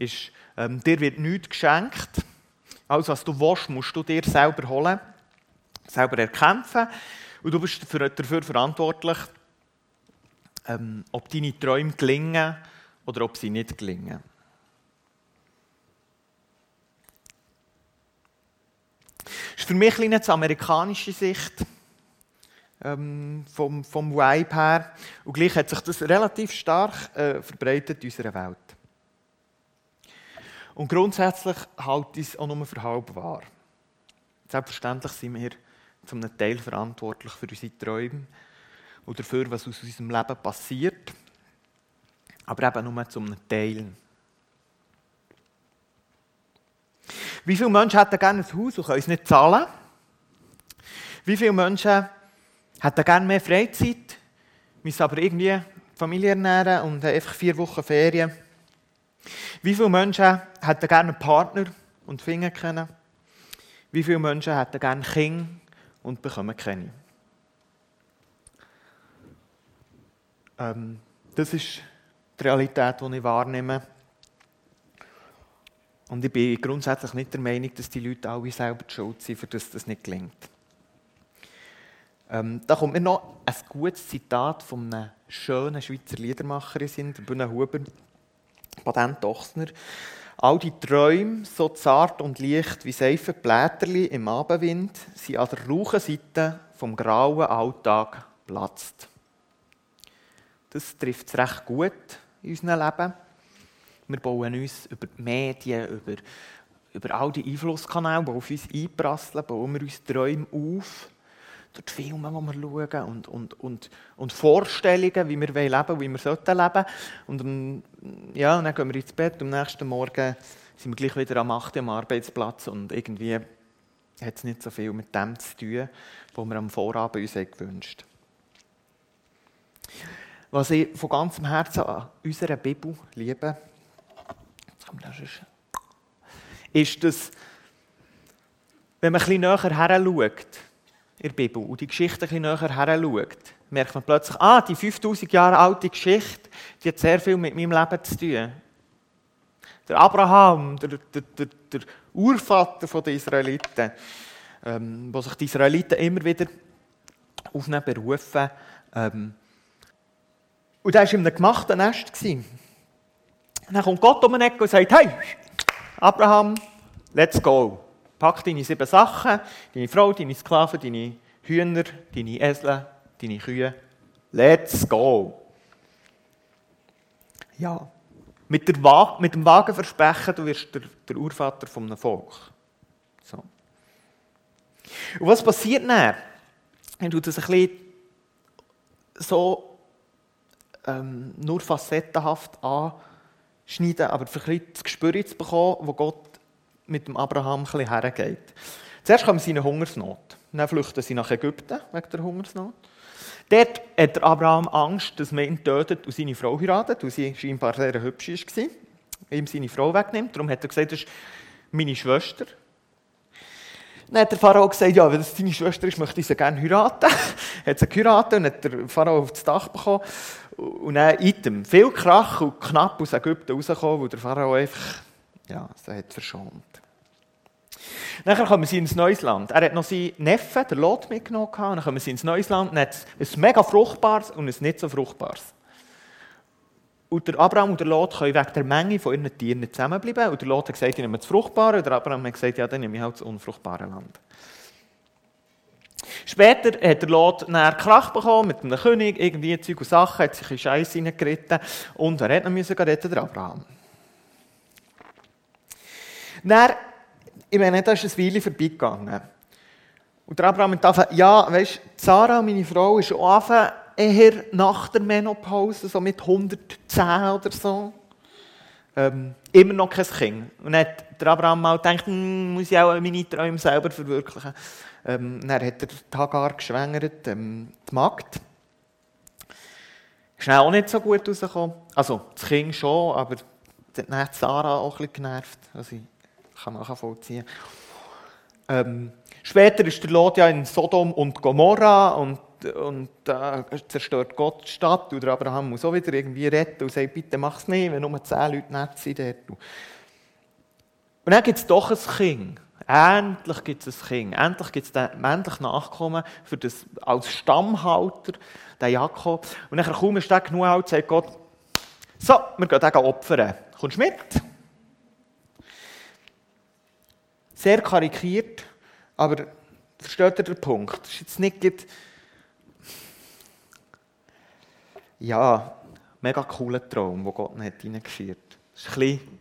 ist, ähm, dir wird nichts geschenkt. Alles, was du willst, musst du dir selber holen, selber erkämpfen. Und du bist dafür, verantwortlich, ähm, ob deine Träume gelingen oder ob sie nicht gelingen. Das ist für mich eine amerikanische Sicht ähm, vom, vom Vibe her. Und gleich hat sich das relativ stark äh, verbreitet in unserer Welt. Und grundsätzlich halte ich es auch nur für halb wahr. Selbstverständlich sind wir zum Teil verantwortlich für unsere Träume und dafür, was aus unserem Leben passiert. Aber eben nur zum Teil. Wie viele Menschen hätten gerne ein Haus und können es nicht zahlen? Wie viele Menschen hätten gerne mehr Freizeit, müssen aber irgendwie Familie ernähren und einfach vier Wochen Ferien? Wie viele Menschen hätten gerne einen Partner und finden können? Wie viele Menschen hätten gerne Kinder und bekommen keine? Ähm, das ist die Realität, die ich wahrnehme. Und ich bin grundsätzlich nicht der Meinung, dass die Leute alle selber die schuld sind, für das das nicht gelingt. Ähm, da kommt mir noch ein gutes Zitat von einem schönen Schweizer Liedermacher in der Bühne Huber, Patent Ochsner. All die Träume, so zart und leicht wie seife Blätterli im Abendwind, sind an der rauchen Seite vom grauen Alltag platzt. Das trifft es recht gut in unserem Leben. Wir bauen uns über die Medien, über, über all die Einflusskanäle, die auf uns einprasseln, bauen wir uns Träume auf. Durch die Filme, die wir schauen und, und, und, und Vorstellungen, wie wir leben wollen, wie wir sollten leben. Und ja, dann gehen wir ins Bett und am nächsten Morgen sind wir gleich wieder am 8. am Arbeitsplatz und irgendwie hat es nicht so viel mit dem zu tun, was wir am Vorabend uns gewünscht Was ich von ganzem Herzen an unserer Bibel liebe, ist, dass, wenn man bisschen näher her schaut, in der Bibel, und die Geschichte ein bisschen näher her schaut, merkt man plötzlich, ah, die 5000 Jahre alte Geschichte, die hat sehr viel mit meinem Leben zu tun. Der Abraham, der, der, der, der Urvater der Israeliten, ähm, wo sich die Israeliten immer wieder auf ihn berufen. Ähm, und er war in einem gemachten Nest. Gewesen. Dann kommt Gott um den Ecke und sagt, hey, Abraham, let's go. Pack deine sieben Sachen, deine Frau, deine Sklaven, deine Hühner, deine Esel, deine Kühe. Let's go. Ja. Mit, der Wa mit dem Wagen versprechen, du wirst der, der Urvater einem Volk. So. Und was passiert dann? Wenn du das ein bisschen so ähm, nur facettenhaft an schneiden, aber ein das Gespür zu bekommen, wo Gott mit dem Abraham ein hergeht. Zuerst kommen sie in eine Hungersnot. Dann flüchten sie nach Ägypten wegen der Hungersnot. Dort hat Abraham Angst, dass man ihn tötet und seine Frau heiratet, weil sie scheinbar sehr hübsch war. Ihm seine Frau wegnimmt. Darum hat er gesagt, das ist meine Schwester. Dann hat der Pharao gesagt, ja, wenn das deine Schwester ist, möchte ich sie gerne heiraten. hat sie geheiratet und hat der Pharao auf das Dach bekommen. Und dann item, viel Krach und knapp aus Ägypten rausgekommen, wo der Pharao einfach, ja, sie hat verschont. Dann kommen sie ins neues Land. Er hat noch seinen Neffen, der Lot, mitgenommen. Dann kommen sie ins neues Land. Es ein mega fruchtbares und ein nicht so fruchtbares. Und der Abraham und der Lot können wegen der Menge von ihren Tieren nicht zusammenbleiben. Und der Lot hat gesagt, ich nehme das Fruchtbare. Und der Abraham hat gesagt, ja, dann nehme ich halt das unfruchtbare Land. Später hat der Lot einen Krach bekommen mit einem König, irgendwie Zeug und Sachen, hat sich in Scheiß hineingeritten und er hat noch müssen retten, der Abraham. Dann, ich meine, da ist ein Weile vorbeigegangen. Und der Abraham hat gesagt, ja, weißt du, Sarah, meine Frau, ist auch eher nach der Menopause, so mit 110 oder so. Ähm, immer noch kein Kind. Und dann hat der Abraham mal gedacht, hm, muss ich auch meine Träume selber verwirklichen. Ähm, dann hat er die Hagar geschwängert, ähm, die Magd. Ist auch nicht so gut rausgekommen. Also, das Kind schon, aber dann hat Sarah auch ein bisschen genervt. Also, kann nachvollziehen. Ähm, später ist der Lot ja in Sodom und Gomorra und und da zerstört Gott die Stadt. Und Abraham muss auch wieder irgendwie retten und sagt, bitte mach es nicht, wenn nur zehn Leute nett sind dort. Und dann gibt es doch ein Kind. Endlich gibt es ein Kind. Endlich gibt es den männlichen Nachkommen für das, als Stammhalter, den Jakob. Und dann kaum ist der genug alt, sagt Gott, so, wir gehen den opfern. Kommst du mit? Sehr karikiert, aber versteht ihr den Punkt? Das ist jetzt nicht ja, mega cooler Traum, den Gott nicht hineingeführt hat. Das ist ein bisschen,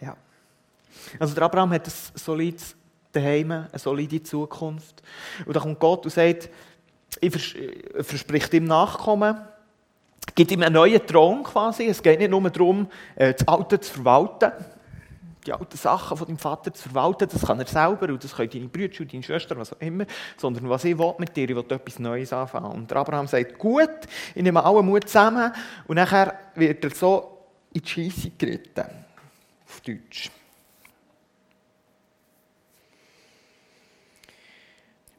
ja. Also der Abraham hat ein solides Daheim, eine solide Zukunft. Und dann kommt Gott und sagt, ich verspreche ihm Nachkommen, gibt ihm einen neuen Thron quasi. Es geht nicht nur darum, äh, das Alte zu verwalten, die alten Sachen von deinem Vater zu verwalten, das kann er selber und das können deine Brüder und deine Schwester, was auch immer, sondern was ich will mit dir, ich will etwas Neues anfangen. Und Abraham sagt, gut, ich nehme allen Mut zusammen und nachher wird er so in die Scheisse geritten. Auf Deutsch.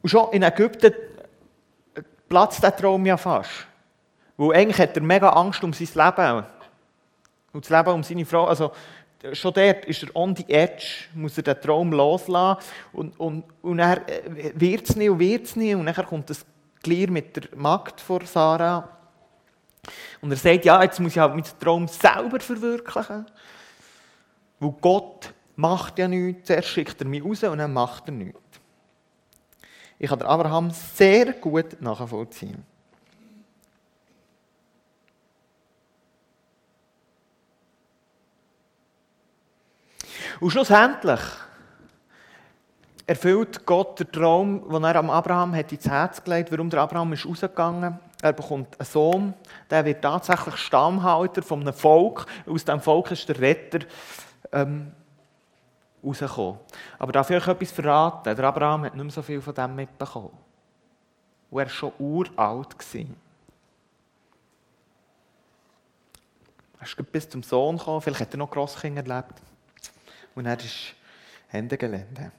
Und schon in Ägypten platzt der Traum ja fast. Weil eigentlich hat er mega Angst um sein Leben. Und das Leben um seine Frau. Also, schon dort ist er on the edge, muss er den Traum loslassen. Und, und, und er wird es nicht und wird es nicht. Und dann kommt das Glier mit der Magd vor Sarah. Und er sagt, ja, jetzt muss ich halt meinen Traum selber verwirklichen. Weil Gott macht ja nichts. Zuerst schickt er mich raus und dann macht er nichts. Ich kann Abraham sehr gut nachvollziehen. Und schlussendlich erfüllt Gott den Traum, den er am Abraham hat ins Herz gelegt warum der Abraham ist rausgegangen Er bekommt einen Sohn, der wird tatsächlich Stammhalter von einem Volk. Aus diesem Volk ist der Retter ähm, rausgekommen. Aber darf ich euch etwas verraten? Der Abraham hat nicht mehr so viel von dem mitbekommen. Und er war schon uralt. Er ist bis zum Sohn gekommen, vielleicht hat er noch Grosskinder erlebt. Und er ist Hände Gelände.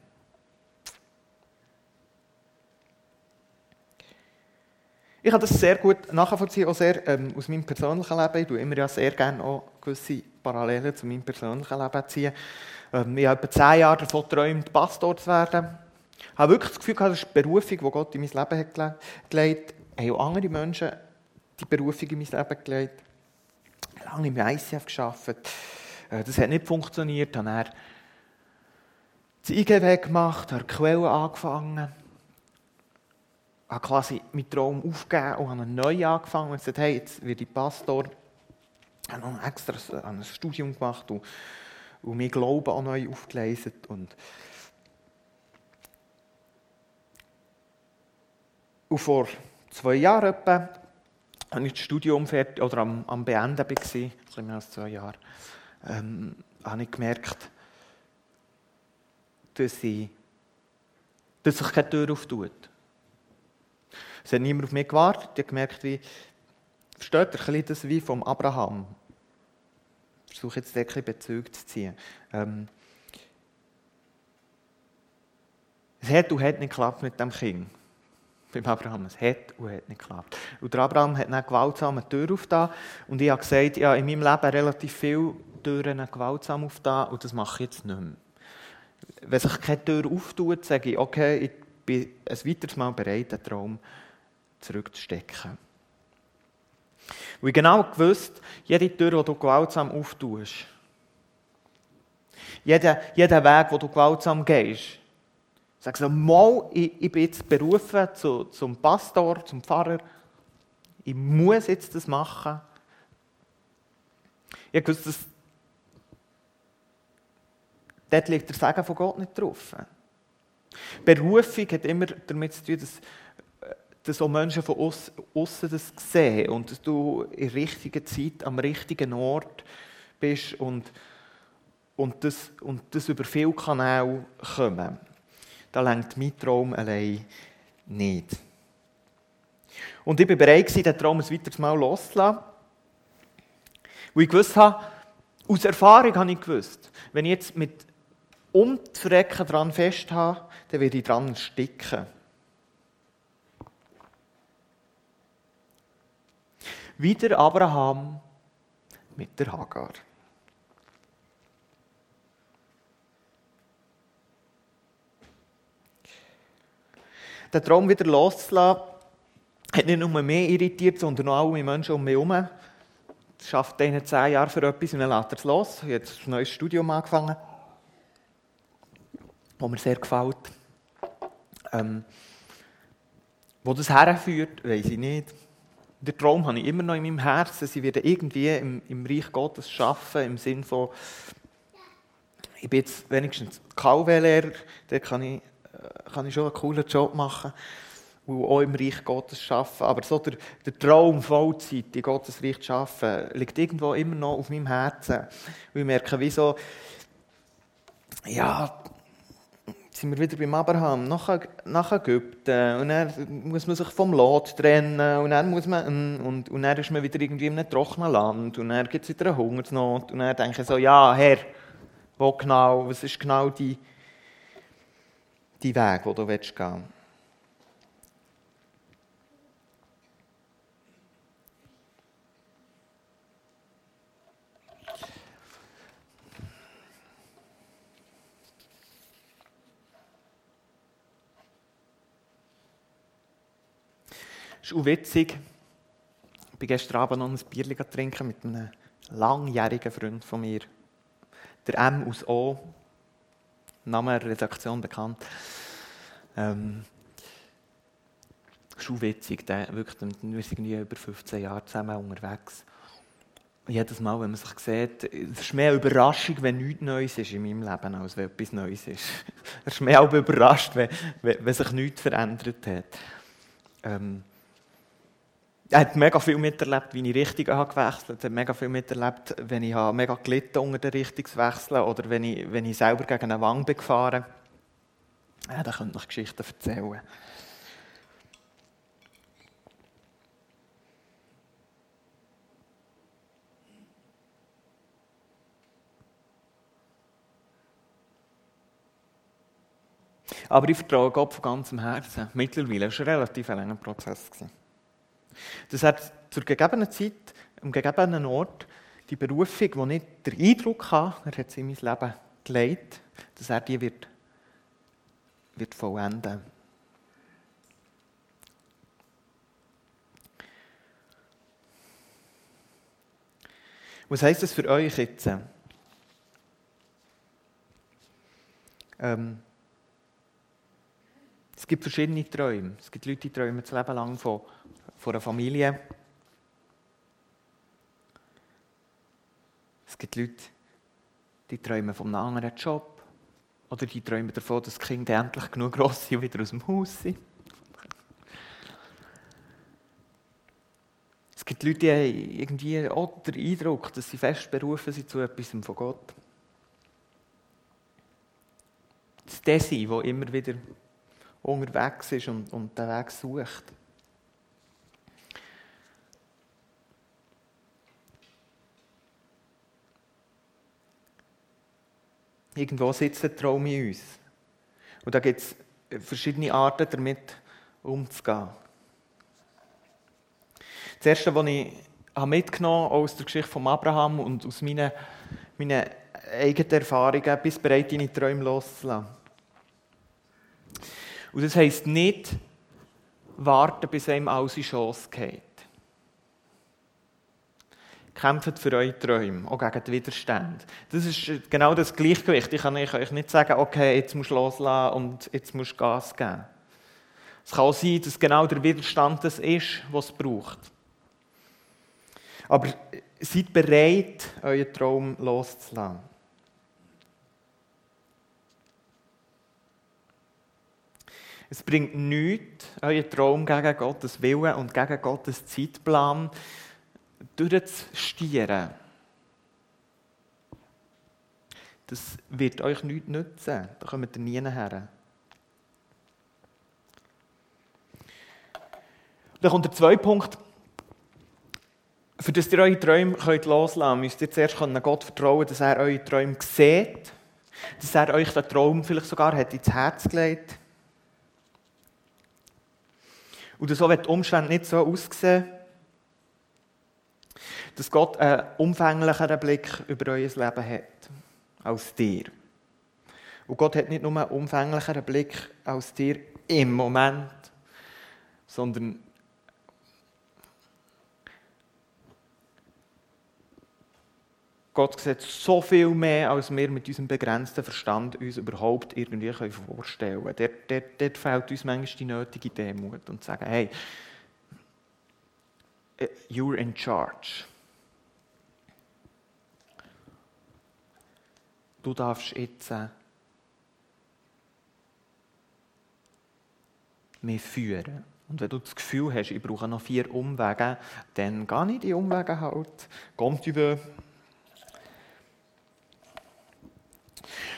Ich habe das sehr gut nachvollziehen, auch sehr ähm, aus meinem persönlichen Leben. Ich tue immer ja sehr gerne auch gewisse Parallelen zu meinem persönlichen Leben ziehen. Ähm, ich habe etwa zehn Jahre davon geträumt, Pastor zu werden. Ich habe wirklich das Gefühl gehabt, das ist die Berufung, die Gott in mein Leben hat gelegt hat. Haben auch andere Menschen die Berufung in mein Leben gelegt. Lange im ICF gearbeitet. Äh, das hat nicht funktioniert. Dann habe das IGW gemacht, habe Quellen angefangen, habe quasi meinen Traum aufgegeben und habe neu angefangen und gesagt, hey, jetzt werde ich Pastor. Ich habe noch extra ein Studium gemacht und, und mein Glauben auch neu aufgelesen. Und, und vor zwei Jahren etwa, als ich das Studium fertig, oder am, am Beenden war, ein bisschen mehr als zwei Jahre, ähm, habe ich gemerkt, dass, ich, dass sich keine Tür auftut. Es hat niemand auf mich gewartet. Ich habe gemerkt, wie, versteht ihr das wie vom Abraham? Ich versuche jetzt ein Bezug zu ziehen. Ähm, es hat und hat nicht geklappt mit dem Kind. Beim Abraham. Es hat und hat nicht geklappt. Und der Abraham hat dann gewaltsam eine Tür aufgetan. Und ich habe gesagt, ja, in meinem Leben relativ viele Türen gewaltsam aufgetan und das mache ich jetzt nicht mehr. Wenn sich keine Tür auftut, sage ich, okay, ich bin ein weiteres Mal bereit, den Traum zurückzustecken. Weil ich genau gewusst, jede Tür, die du gewaltsam auftust, jeder, jeder Weg, wo du gewaltsam gehst, sagst du, mal, ich, ich bin jetzt berufen zu, zum Pastor, zum Pfarrer, ich muss jetzt das machen. Ich wusste, dass dort liegt der Segen von Gott nicht drauf. Berufung hat immer damit zu tun, dass, dass auch Menschen von außen das sehen und dass du in der richtigen Zeit am richtigen Ort bist und, und, das, und das über viele Kanäle kommen. Da lenkt mein Traum allein nicht. Und ich war bereit, diesen Traum ein weiteres Mal loszulassen. Weil ich gewusst habe, aus Erfahrung habe ich gewusst, wenn ich jetzt mit um die Frecken daran festhabe, dann werde ich dran ersticken. wie der Abraham mit der Hagar. Den Traum wieder loszulassen, hat nicht nur mehr irritiert, sondern auch alle Menschen um mich herum. Schafft einen zehn Jahre für etwas und dann lässt er es los. Jetzt ein neues Studium angefangen, das mir sehr gefällt. Ähm, wo das herführt, weiß ich nicht. Den Traum habe ich immer noch in meinem Herzen. Sie werden irgendwie im, im Reich Gottes arbeiten, im Sinne von, ich bin jetzt wenigstens KW-Lehrer, da kann ich, äh, kann ich schon einen coolen Job machen und auch im Reich Gottes arbeiten. Aber so der, der Traum, Vollzeit in Gottes Reich zu arbeiten, liegt irgendwo immer noch auf meinem Herzen. Und ich merke, wie so, ja, sind wir wieder beim Abraham, nach, nach Ägypten, und dann muss man sich vom Lot trennen, und dann, muss man, und, und dann ist man wieder irgendwie in einem trockenen Land, und dann gibt es wieder eine Hungersnot, und dann denke ich so, ja, Herr, wo genau, was ist genau die, die Weg, wo du gehen? willst? Ist auch witzig. Ich bin gestern Abend noch ein Bier trinken mit einem langjährigen Freund von mir. Der M aus O. Name der Redaktion bekannt. Ähm, ist auch witzig. Der, wirklich, wir sind irgendwie über 15 Jahre zusammen unterwegs. Jedes Mal, wenn man sich sieht, es ist mehr Überraschung, wenn nichts Neues ist in meinem Leben, als wenn etwas Neues ist. Es ist mehr auch überrascht, wenn, wenn, sich nichts verändert hat. Ähm, er hat mega viel miterlebt, wie ich Richtungen habe gewechselt habe. Er hat mega viel miterlebt, wenn ich habe mega gelitten unter den Richtungswechseln oder wenn ich, wenn ich selber gegen eine Wang bin gefahren. Ja, da könnte ich Geschichten erzählen. Aber ich vertraue Gott von ganzem Herzen. Mittlerweile war es ein relativ langer Prozess. Das hat zur gegebenen Zeit, am gegebenen Ort, die Berufung, die ich den Eindruck habe, er hat sie in mein Leben gelegt, dass er die wird, wird vollenden. Was heisst das für euch jetzt? Ähm, es gibt verschiedene Träume. Es gibt Leute, die träumen das Leben lang von von einer Familie. Es gibt Leute, die träumen von einem anderen Job. Oder die träumen davon, dass die Kinder endlich genug gross sind und wieder aus dem Haus sind. Es gibt Leute, die haben irgendwie auch den Eindruck, dass sie fest berufen sind zu etwas von Gott. Das Desi, der immer wieder unterwegs ist und, und den Weg sucht. Irgendwo sitzt ein Traum in uns. Und da gibt es verschiedene Arten, damit umzugehen. Das Erste, was ich mitgenommen habe aus der Geschichte von Abraham und aus meinen, meinen eigenen Erfahrungen, bis bereit, deine Träume loszulassen. Und das heisst nicht, warten, bis einem alles in Chance geht. Kämpft für eure Träume, auch gegen den Widerstand. Das ist genau das Gleichgewicht. Ich kann euch nicht sagen, okay, jetzt musst du loslassen und jetzt musst du Gas geben. Es kann auch sein, dass genau der Widerstand das ist, was es braucht. Aber seid bereit, euren Traum loszulassen. Es bringt nichts, euren Traum gegen Gottes Willen und gegen Gottes Zeitplan durchzustieren, das wird euch nichts nützen. Da kommt ihr nie her. Dann kommt der zweite Punkt. Für das ihr eure Träume könnt loslassen könnt, müsst ihr zuerst Gott vertrauen, dass er eure Träume sieht, dass er euch den Traum vielleicht sogar hat ins Herz gelegt Und so wird die Umstände nicht so aussehen, dass Gott einen umfänglicheren Blick über euer Leben hat als dir. Und Gott hat nicht nur einen umfänglicheren Blick als dir im Moment, sondern Gott sieht so viel mehr, als wir mit unserem begrenzten Verstand uns überhaupt irgendwie vorstellen können. Dort, dort, dort fehlt uns manchmal die nötige Demut und sagen, hey, you're in charge. Du darfst jetzt äh, mich führen. Und wenn du das Gefühl hast, ich brauche noch vier Umwege, dann geh nicht die Umwege halt. Kommt über.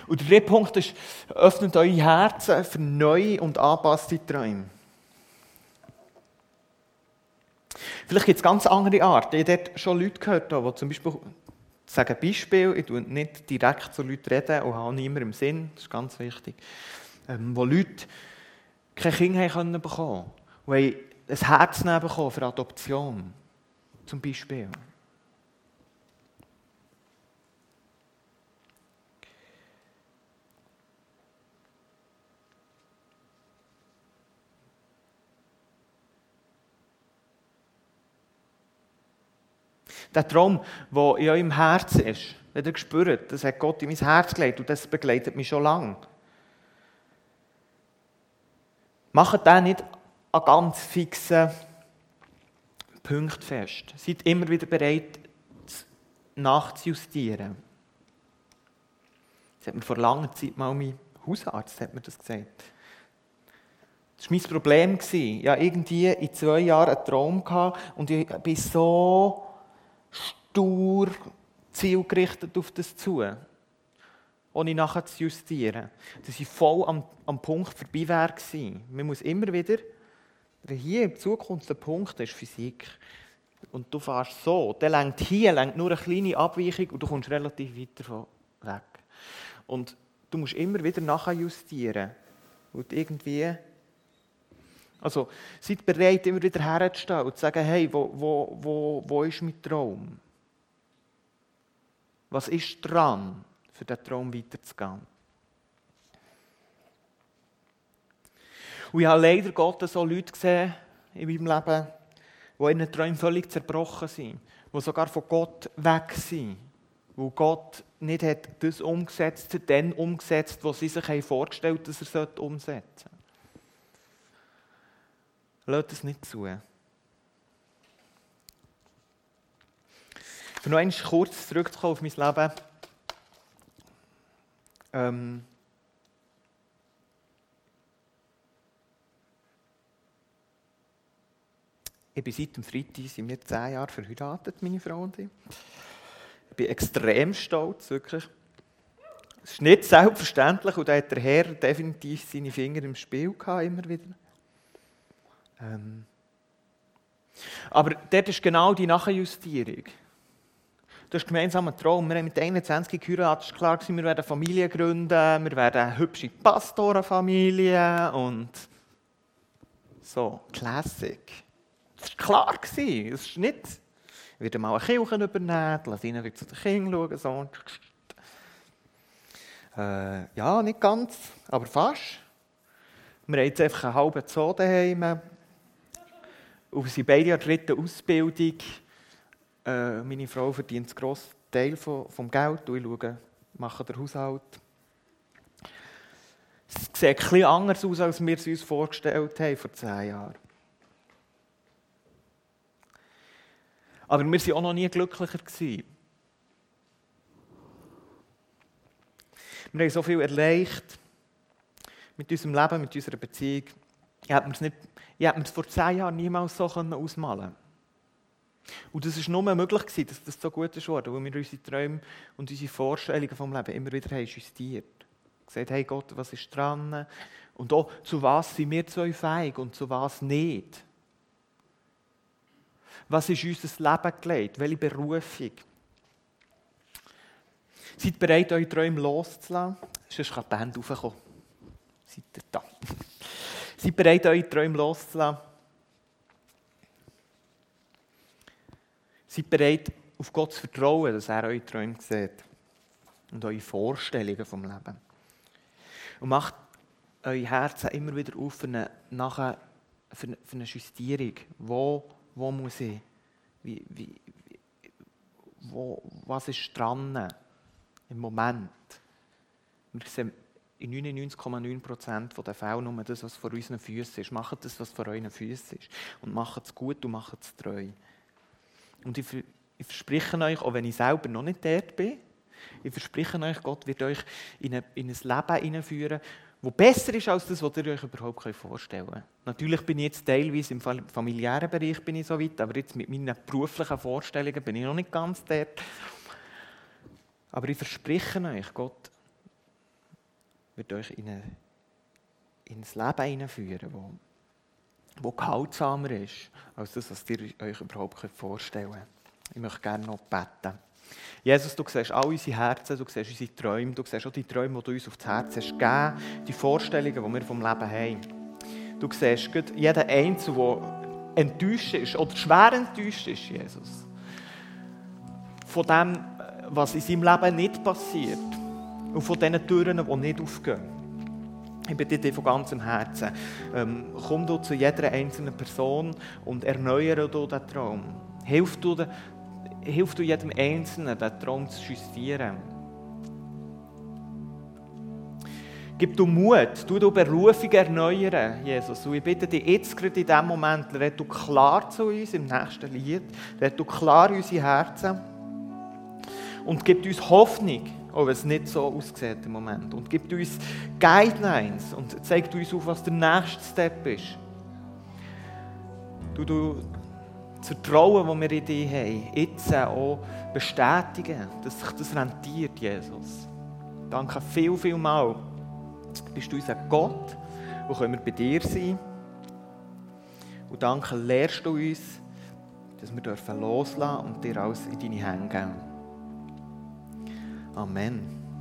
Und der dritte Punkt ist, öffnet eure Herzen für neue und angepasste Träume. Vielleicht gibt es ganz andere Arten. Ich habe dort schon Leute gehört, die zum Beispiel sagen Beispiel, ich rede nicht direkt zu Leuten reden und habe niemand im Sinn, das ist ganz wichtig, ähm, wo Leute keine Kinder haben bekommen und ein Herz bekommen für Adoption, zum Beispiel. Der Traum, der in eurem Herzen ist, wenn ihr spürt, das hat Gott in mein Herz gelegt und das begleitet mich schon lange. Macht den nicht an ganz fixen Punkten fest. Seid immer wieder bereit, nachzujustieren. Das hat mir vor langer Zeit mal mein Hausarzt hat mir das gesagt. Das war mein Problem. Ich hatte irgendwie in zwei Jahren einen Traum und ich bin so stur zielgerichtet auf das zu, ohne nachher zu justieren. Dass ich voll am, am Punkt vorbei wäre Man muss immer wieder, hier in Zukunft der Punkt ist Physik, und du fährst so, der lenkt hier lenkt nur eine kleine Abweichung und du kommst relativ weit davon weg. Und du musst immer wieder nachher justieren. Und irgendwie also, seid bereit, immer wieder herzustehen und zu sagen, hey, wo, wo, wo, wo ist mein Traum? Was ist dran, für diesen Traum weiterzugehen? Und ich habe leider Gottes so Leute gesehen in meinem Leben, die in ihren Träumen völlig zerbrochen sind, die sogar von Gott weg sind, wo Gott nicht hat das umgesetzt, den umgesetzt, was sie sich vorgestellt haben, dass er umsetzen sollte. Lasst es nicht zu. Für noch einmal kurz zurückzukommen auf mein Leben. Ähm, ich bin seit dem Freitag sind wir zehn Jahre verheiratet, meine Frau und ich. Ich bin extrem stolz, wirklich. Es ist nicht selbstverständlich und da hat der Herr definitiv seine Finger im Spiel gehabt, immer wieder. Ähm, aber dort ist genau die Nachjustierung. Du hast gemeinsam einen Traum. Wir haben mit 21 geheiratet. Es klar, wir werden Familie gründen, wir werden eine hübsche Pastorenfamilie und so, Classic. Das war klar. Es ist nicht, ich werde mal eine Kirche übernehmen, lass ihnen wieder zu den Kindern schauen. So. Äh, ja, nicht ganz, aber fast. Wir haben jetzt einfach einen halben Zoo daheim. Und sie beide an der dritten Ausbildung. Äh, meine Frau verdient einen grossen Teil vom, vom Geld und ich schaue, mache den Haushalt. Es sieht bisschen anders aus, als wir es uns vorgestellt haben vor zehn Jahren. Aber wir waren auch noch nie glücklicher. Wir haben so viel erreicht mit unserem Leben, mit unserer Beziehung. Ich hätte mir es, nicht, ich hätte mir es vor zehn Jahren niemals so ausmalen können. Und das war nur möglich, dass das so gut ist weil wir unsere Träume und unsere Vorstellungen vom Leben immer wieder haben justiert. Gesagt, hey Gott, was ist dran? Und auch, zu was sind wir zwei fähig und zu was nicht? Was ist unser Leben gelegt? Welche Berufung? Seid bereit, eure Träume loszulassen? Sonst kann die Band raufkommen. Seid ihr da? Seid bereit, eure Träume loszulassen? Seid bereit, auf Gott zu vertrauen, dass er eure Träume sieht und eure Vorstellungen vom Leben. Und macht euer Herz immer wieder auf für eine, nachher, für eine, für eine Justierung. Wo, wo muss ich? Wie, wie, wo, was ist dran im Moment? Wir sehen in 99,9% der Fälle nur das, was vor unseren Füßen ist. Macht das, was vor euren Füßen ist. Und macht es gut und macht es treu. Und ich, ich verspreche euch, auch wenn ich selber noch nicht dort bin, ich verspreche euch, Gott wird euch in, eine, in ein Leben hineinführen, das besser ist als das, was ihr euch überhaupt vorstellen könnt. Natürlich bin ich jetzt teilweise im familiären Bereich bin ich so weit, aber jetzt mit meinen beruflichen Vorstellungen bin ich noch nicht ganz dort. Aber ich verspreche euch, Gott wird euch in, eine, in ein Leben hineinführen, wo, wo gehaltsamer ist, als das, was ihr euch überhaupt vorstellen könnt. Ich möchte gerne noch beten. Jesus, du siehst all unsere Herzen, du siehst unsere Träume, du siehst auch die Träume, die du uns aufs Herz hast gegeben, die Vorstellungen, die wir vom Leben haben. Du siehst jeden Einzelnen, der enttäuscht ist oder schwer enttäuscht ist, Jesus. Von dem, was in seinem Leben nicht passiert und von diesen Türen, die nicht aufgehen. Ich bitte dich von ganzem Herzen, ähm, komm du zu jeder einzelnen Person und erneuere du diesen Traum. Hilf du, hilf du jedem Einzelnen, diesen Traum zu justieren. Gib du Mut, du du Berufung erneuern, Jesus. Und ich bitte dich jetzt gerade in diesem Moment, red du klar zu uns im nächsten Lied, red du klar unsere Herzen und gib uns Hoffnung, auch wenn es nicht so aussieht im Moment. Und gib uns Guidelines und zeig uns auf, was der nächste Step ist. Du, du das Vertrauen, das wir in dich haben, jetzt auch bestätigen, dass sich das rentiert, Jesus. Danke viel, viel mal. Bist du unser Gott, wo können wir bei dir sein. Und danke, lehrst du uns, dass wir loslassen dürfen und dir alles in deine Hände geben. Amen.